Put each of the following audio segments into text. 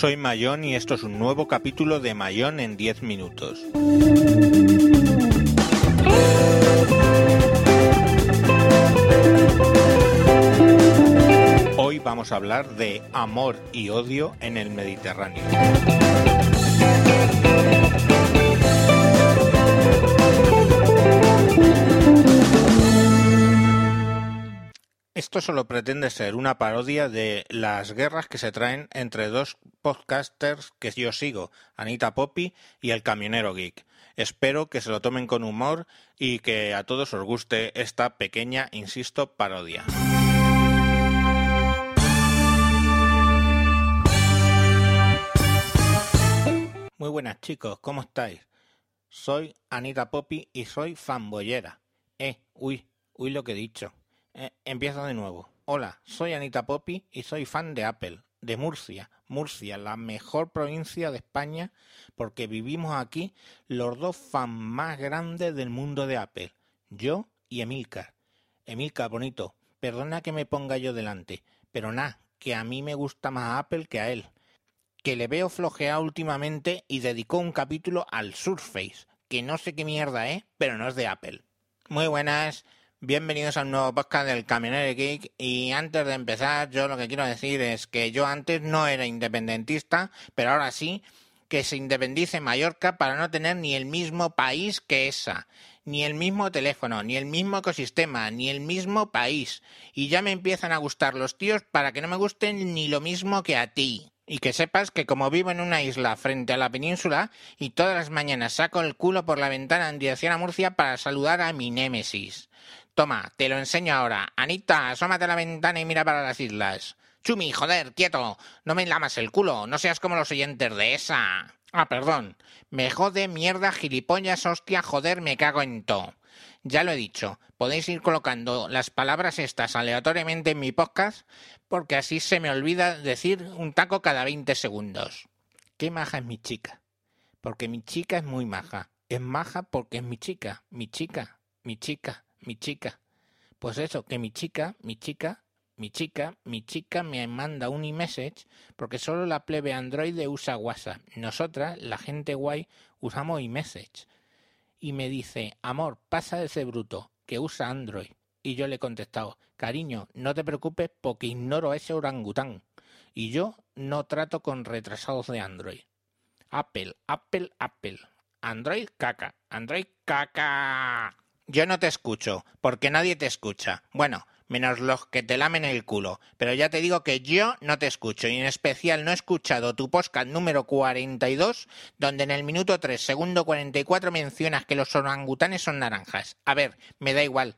soy Mayón y esto es un nuevo capítulo de Mayón en 10 minutos. Hoy vamos a hablar de amor y odio en el Mediterráneo. Esto solo pretende ser una parodia de las guerras que se traen entre dos podcasters que yo sigo, Anita Poppy y El Camionero Geek. Espero que se lo tomen con humor y que a todos os guste esta pequeña, insisto, parodia. Muy buenas chicos, ¿cómo estáis? Soy Anita Poppy y soy fanboyera. Eh, uy, uy lo que he dicho. Eh, empiezo de nuevo. Hola, soy Anita Poppy y soy fan de Apple, de Murcia. Murcia, la mejor provincia de España, porque vivimos aquí los dos fans más grandes del mundo de Apple, yo y Emilcar. Emilcar, bonito, perdona que me ponga yo delante, pero nada, que a mí me gusta más Apple que a él. Que le veo flojeado últimamente y dedicó un capítulo al Surface, que no sé qué mierda es, pero no es de Apple. Muy buenas. Bienvenidos a un nuevo podcast del Camionero Geek y antes de empezar yo lo que quiero decir es que yo antes no era independentista, pero ahora sí que se independice Mallorca para no tener ni el mismo país que esa, ni el mismo teléfono, ni el mismo ecosistema, ni el mismo país. Y ya me empiezan a gustar los tíos para que no me gusten ni lo mismo que a ti. Y que sepas que como vivo en una isla frente a la península y todas las mañanas saco el culo por la ventana en dirección a Murcia para saludar a mi némesis. Toma, te lo enseño ahora. Anita, asómate a la ventana y mira para las islas. Chumi, joder, quieto. No me lamas el culo. No seas como los oyentes de esa. Ah, perdón. Me jode, mierda, gilipollas, hostia, joder, me cago en to. Ya lo he dicho, podéis ir colocando las palabras estas aleatoriamente en mi podcast, porque así se me olvida decir un taco cada 20 segundos. Qué maja es mi chica. Porque mi chica es muy maja. Es maja porque es mi chica, mi chica, mi chica mi chica. Pues eso, que mi chica, mi chica, mi chica, mi chica me manda un iMessage porque solo la plebe Android usa WhatsApp. Nosotras, la gente guay, usamos iMessage. Y me dice, amor, pasa de ese bruto, que usa Android. Y yo le he contestado, cariño, no te preocupes porque ignoro a ese orangután. Y yo no trato con retrasados de Android. Apple, Apple, Apple. Android caca, Android caca. Yo no te escucho, porque nadie te escucha. Bueno, menos los que te lamen el culo. Pero ya te digo que yo no te escucho, y en especial no he escuchado tu podcast número 42, donde en el minuto 3, segundo 44 mencionas que los orangutanes son naranjas. A ver, me da igual.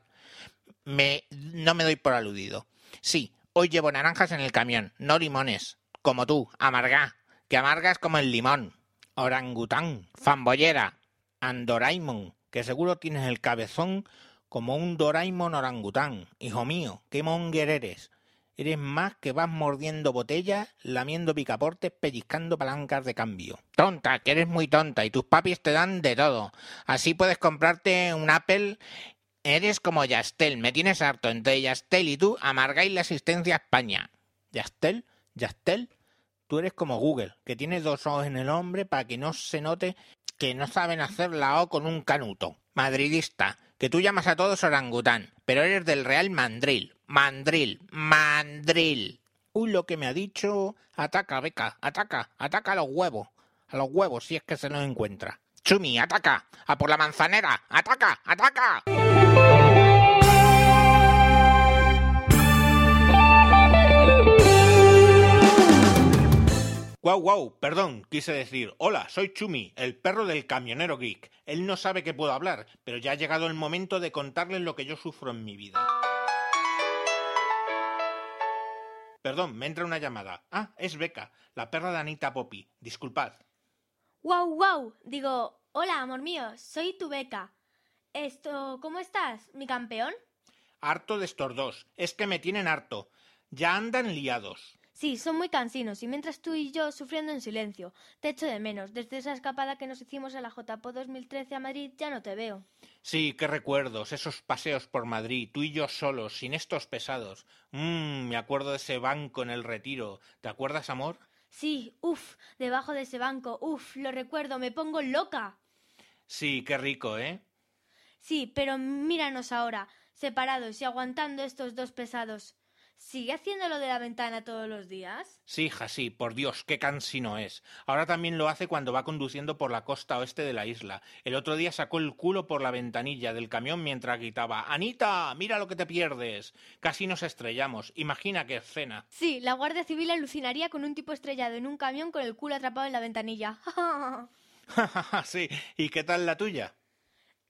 Me, no me doy por aludido. Sí, hoy llevo naranjas en el camión, no limones. Como tú, amarga, que amargas como el limón. Orangután, famboyera, Andoraimon, que seguro tienes el cabezón como un Doraemon orangután. Hijo mío, qué monger eres. Eres más que vas mordiendo botellas, lamiendo picaportes, pellizcando palancas de cambio. Tonta, que eres muy tonta y tus papis te dan de todo. Así puedes comprarte un Apple. Eres como Yastel, me tienes harto. Entre Yastel y tú amargáis la asistencia a España. ¿Yastel? ¿Yastel? Tú eres como Google, que tiene dos ojos en el hombre para que no se note que no saben hacer la O con un canuto. Madridista, que tú llamas a todos orangután, pero eres del Real Mandril. Mandril, Mandril. Uy, lo que me ha dicho. Ataca, beca, ataca, ataca a los huevos. A los huevos, si es que se los encuentra. Chumi, ataca, a por la manzanera, ataca, ataca. Guau, guau, perdón, quise decir, hola, soy Chumi, el perro del camionero geek. Él no sabe que puedo hablar, pero ya ha llegado el momento de contarles lo que yo sufro en mi vida. Perdón, me entra una llamada. Ah, es Beca, la perra de Anita Poppy. Disculpad. Guau, guau. Digo, hola, amor mío, soy tu Beca. Esto, ¿cómo estás, mi campeón? Harto de estos dos. Es que me tienen harto. Ya andan liados. Sí, son muy cansinos y mientras tú y yo sufriendo en silencio. Te echo de menos. Desde esa escapada que nos hicimos a la JPO 2013 a Madrid ya no te veo. Sí, qué recuerdos, esos paseos por Madrid, tú y yo solos, sin estos pesados. Mmm, me acuerdo de ese banco en el retiro. ¿Te acuerdas, amor? Sí, uff, debajo de ese banco, uff, lo recuerdo, me pongo loca. Sí, qué rico, ¿eh? Sí, pero míranos ahora, separados y aguantando estos dos pesados. ¿Sigue haciendo lo de la ventana todos los días? Sí, hija, sí, por Dios, qué cansino es. Ahora también lo hace cuando va conduciendo por la costa oeste de la isla. El otro día sacó el culo por la ventanilla del camión mientras gritaba Anita, mira lo que te pierdes. Casi nos estrellamos. Imagina qué escena. Sí, la Guardia Civil alucinaría con un tipo estrellado en un camión con el culo atrapado en la ventanilla. sí, ¿y qué tal la tuya?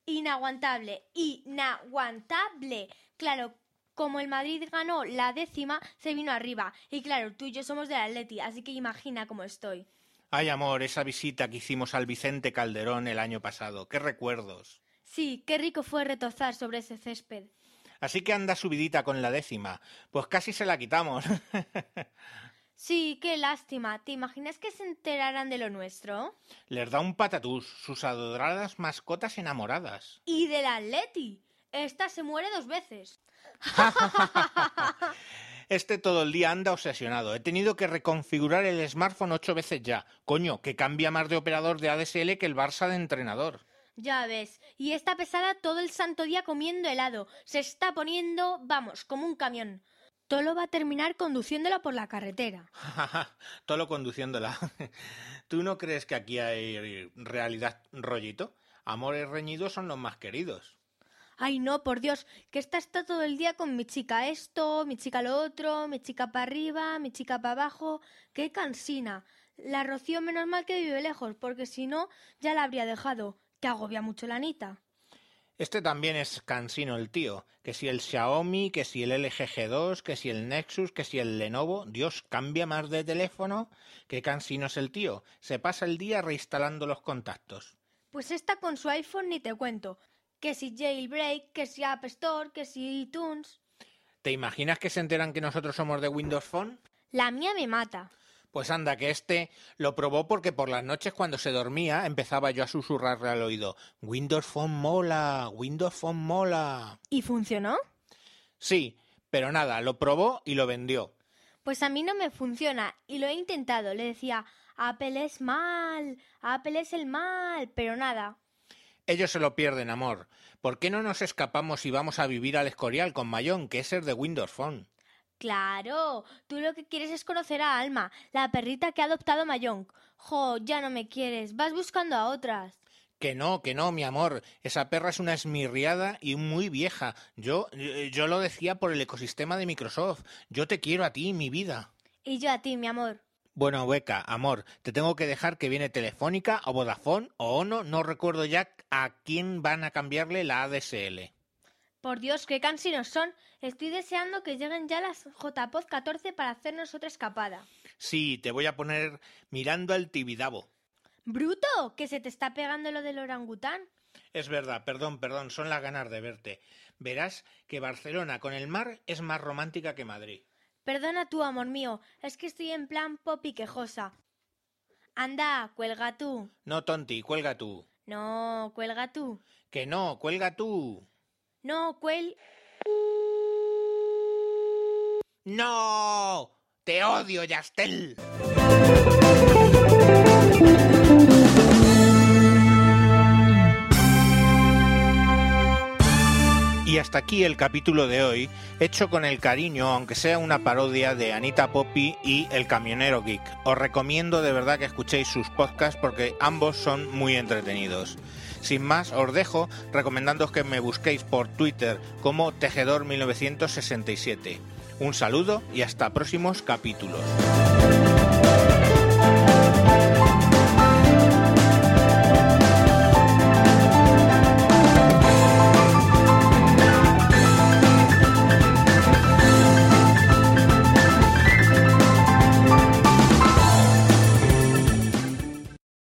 Inaguantable, inaguantable. Claro, como el Madrid ganó la décima, se vino arriba. Y claro, tú y yo somos del Atleti, así que imagina cómo estoy. Ay, amor, esa visita que hicimos al Vicente Calderón el año pasado. ¡Qué recuerdos! Sí, qué rico fue retozar sobre ese césped. Así que anda subidita con la décima. Pues casi se la quitamos. sí, qué lástima. ¿Te imaginas que se enteraran de lo nuestro? Les da un patatús, sus adoradas mascotas enamoradas. Y del Atleti. Esta se muere dos veces. Este todo el día anda obsesionado. He tenido que reconfigurar el smartphone ocho veces ya. Coño, que cambia más de operador de ADSL que el Barça de entrenador. Ya ves. Y esta pesada todo el santo día comiendo helado. Se está poniendo, vamos, como un camión. Tolo va a terminar conduciéndola por la carretera. Tolo conduciéndola. ¿Tú no crees que aquí hay realidad rollito? Amores reñidos son los más queridos. Ay, no, por Dios, que esta está todo el día con mi chica esto, mi chica lo otro, mi chica para arriba, mi chica para abajo. ¡Qué cansina! La Rocío menos mal que vive lejos, porque si no, ya la habría dejado. Que agobia mucho la Anita. Este también es cansino el tío. Que si el Xiaomi, que si el LG G2, que si el Nexus, que si el Lenovo. Dios, cambia más de teléfono. Qué cansino es el tío. Se pasa el día reinstalando los contactos. Pues esta con su iPhone ni te cuento que si Jailbreak, que si App Store, que si iTunes. ¿Te imaginas que se enteran que nosotros somos de Windows Phone? La mía me mata. Pues anda, que este lo probó porque por las noches cuando se dormía empezaba yo a susurrarle al oído Windows Phone mola, Windows Phone mola. ¿Y funcionó? Sí, pero nada, lo probó y lo vendió. Pues a mí no me funciona y lo he intentado. Le decía Apple es mal, Apple es el mal, pero nada. Ellos se lo pierden, amor. ¿Por qué no nos escapamos y vamos a vivir al Escorial con Mayón, que es el de Windows Phone? Claro, tú lo que quieres es conocer a Alma, la perrita que ha adoptado Mayón. Jo, ya no me quieres, vas buscando a otras. Que no, que no, mi amor. Esa perra es una esmirriada y muy vieja. Yo, yo lo decía por el ecosistema de Microsoft. Yo te quiero a ti, mi vida. Y yo a ti, mi amor. Bueno, Beca, amor, te tengo que dejar que viene Telefónica o Vodafone o Ono, no recuerdo ya a quién van a cambiarle la ADSL. Por Dios, qué cansinos son. Estoy deseando que lleguen ya las JPOD 14 para hacernos otra escapada. Sí, te voy a poner mirando al Tibidabo. ¡Bruto! ¿Que se te está pegando lo del orangután? Es verdad, perdón, perdón, son las ganas de verte. Verás que Barcelona con el mar es más romántica que Madrid. Perdona tú, amor mío, es que estoy en plan pop y quejosa. Anda, cuelga tú. No, tonti, cuelga tú. No, cuelga tú. Que no, cuelga tú. No, cuel... ¡No! ¡Te odio, Yastel! Y hasta aquí el capítulo de hoy, hecho con el cariño, aunque sea una parodia de Anita Poppy y El Camionero Geek. Os recomiendo de verdad que escuchéis sus podcasts porque ambos son muy entretenidos. Sin más, os dejo recomendándoos que me busquéis por Twitter como Tejedor1967. Un saludo y hasta próximos capítulos.